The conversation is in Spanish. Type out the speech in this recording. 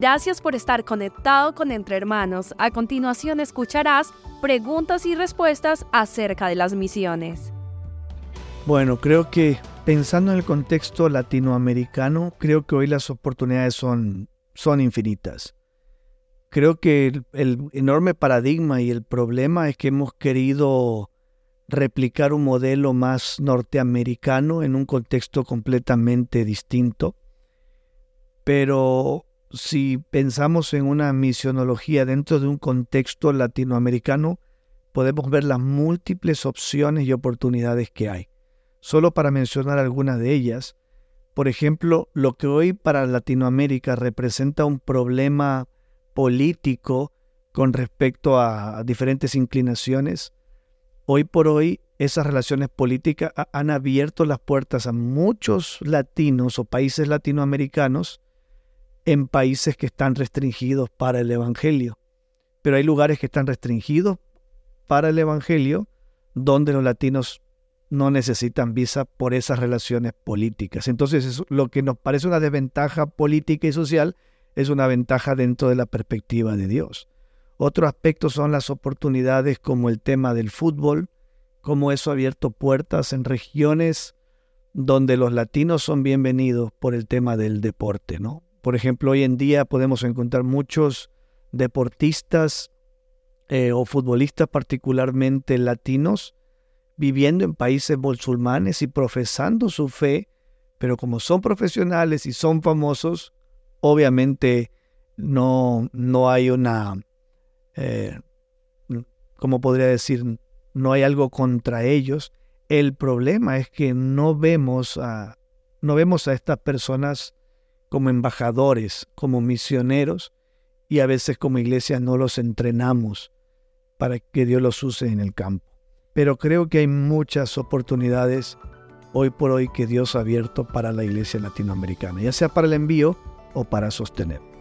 Gracias por estar conectado con Entre Hermanos. A continuación escucharás preguntas y respuestas acerca de las misiones. Bueno, creo que pensando en el contexto latinoamericano, creo que hoy las oportunidades son, son infinitas. Creo que el, el enorme paradigma y el problema es que hemos querido replicar un modelo más norteamericano en un contexto completamente distinto. Pero si pensamos en una misionología dentro de un contexto latinoamericano, podemos ver las múltiples opciones y oportunidades que hay. Solo para mencionar algunas de ellas, por ejemplo, lo que hoy para Latinoamérica representa un problema político con respecto a diferentes inclinaciones, hoy por hoy esas relaciones políticas han abierto las puertas a muchos latinos o países latinoamericanos en países que están restringidos para el Evangelio. Pero hay lugares que están restringidos para el Evangelio donde los latinos no necesitan visa por esas relaciones políticas. Entonces, lo que nos parece una desventaja política y social es una ventaja dentro de la perspectiva de Dios. Otro aspecto son las oportunidades como el tema del fútbol, como eso ha abierto puertas en regiones donde los latinos son bienvenidos por el tema del deporte, ¿no? Por ejemplo, hoy en día podemos encontrar muchos deportistas eh, o futbolistas particularmente latinos viviendo en países musulmanes y profesando su fe, pero como son profesionales y son famosos, obviamente no, no hay una eh, como podría decir, no hay algo contra ellos. El problema es que no vemos a, no vemos a estas personas como embajadores, como misioneros, y a veces como iglesia no los entrenamos para que Dios los use en el campo. Pero creo que hay muchas oportunidades hoy por hoy que Dios ha abierto para la iglesia latinoamericana, ya sea para el envío o para sostener.